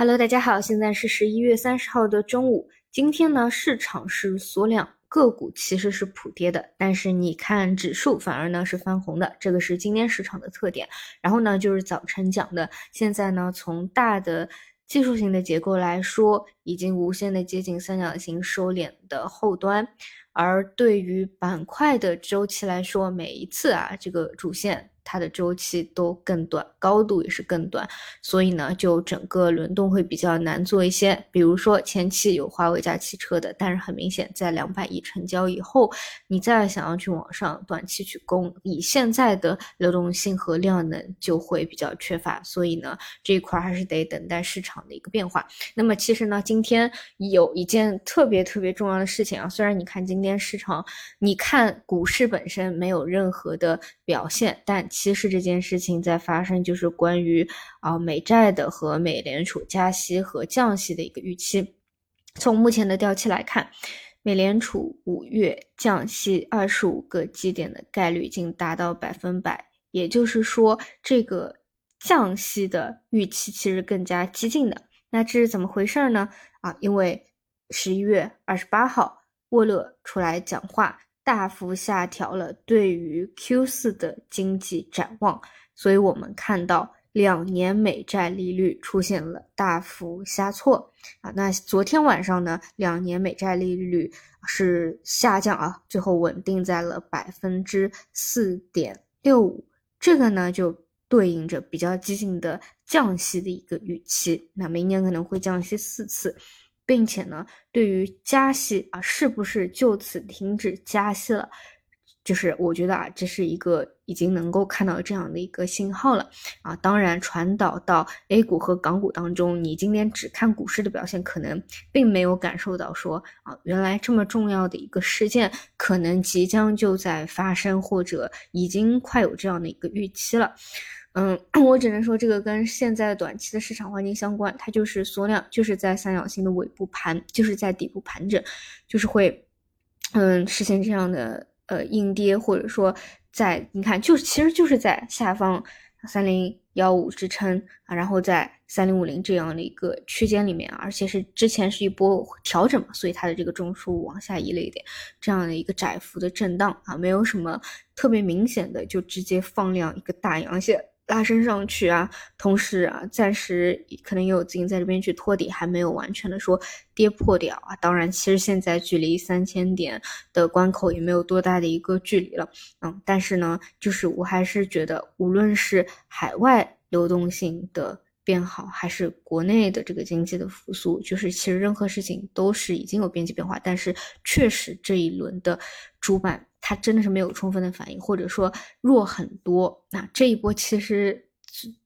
Hello，大家好，现在是十一月三十号的中午。今天呢，市场是缩量，个股其实是普跌的，但是你看指数反而呢是翻红的，这个是今天市场的特点。然后呢，就是早晨讲的，现在呢从大的技术性的结构来说，已经无限的接近三角形收敛的后端，而对于板块的周期来说，每一次啊这个主线。它的周期都更短，高度也是更短，所以呢，就整个轮动会比较难做一些。比如说前期有华为加汽车的，但是很明显，在两百亿成交以后，你再想要去往上短期去攻，以现在的流动性和量能就会比较缺乏。所以呢，这一块还是得等待市场的一个变化。那么其实呢，今天有一件特别特别重要的事情啊，虽然你看今天市场，你看股市本身没有任何的表现，但。其实这件事情在发生，就是关于啊美债的和美联储加息和降息的一个预期。从目前的调期来看，美联储五月降息二十五个基点的概率已经达到百分百，也就是说，这个降息的预期其实更加激进的。那这是怎么回事呢？啊，因为十一月二十八号，沃勒出来讲话。大幅下调了对于 Q 四的经济展望，所以我们看到两年美债利率出现了大幅下挫啊。那昨天晚上呢，两年美债利率是下降啊，最后稳定在了百分之四点六五。这个呢，就对应着比较激进的降息的一个预期。那明年可能会降息四次。并且呢，对于加息啊，是不是就此停止加息了？就是我觉得啊，这是一个已经能够看到这样的一个信号了啊。当然，传导到 A 股和港股当中，你今天只看股市的表现，可能并没有感受到说啊，原来这么重要的一个事件可能即将就在发生，或者已经快有这样的一个预期了。嗯，我只能说这个跟现在短期的市场环境相关，它就是缩量，就是在三角形的尾部盘，就是在底部盘整，就是会，嗯，实现这样的呃阴跌，或者说在你看，就是其实就是在下方三零幺五支撑啊，然后在三零五零这样的一个区间里面，而且是之前是一波调整嘛，所以它的这个中枢往下移了一点，这样的一个窄幅的震荡啊，没有什么特别明显的，就直接放量一个大阳线。拉升上去啊，同时啊，暂时可能也有资金在这边去托底，还没有完全的说跌破掉啊。当然，其实现在距离三千点的关口也没有多大的一个距离了，嗯，但是呢，就是我还是觉得，无论是海外流动性的变好，还是国内的这个经济的复苏，就是其实任何事情都是已经有边际变化，但是确实这一轮的主板。它真的是没有充分的反应，或者说弱很多。那这一波其实，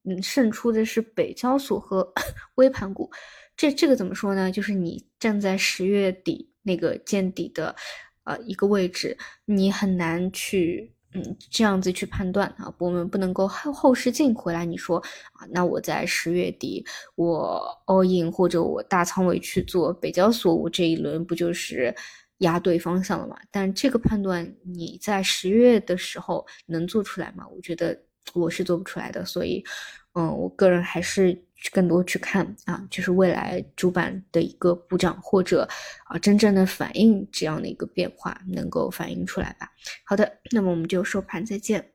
嗯，胜出的是北交所和 微盘股。这这个怎么说呢？就是你站在十月底那个见底的，呃，一个位置，你很难去，嗯，这样子去判断啊。我们不能够后后视镜回来，你说啊，那我在十月底我 all in 或者我大仓位去做北交所，我这一轮不就是？压对方向了嘛？但这个判断你在十月的时候能做出来吗？我觉得我是做不出来的，所以，嗯，我个人还是更多去看啊，就是未来主板的一个补涨或者啊真正的反映这样的一个变化能够反映出来吧。好的，那么我们就收盘再见。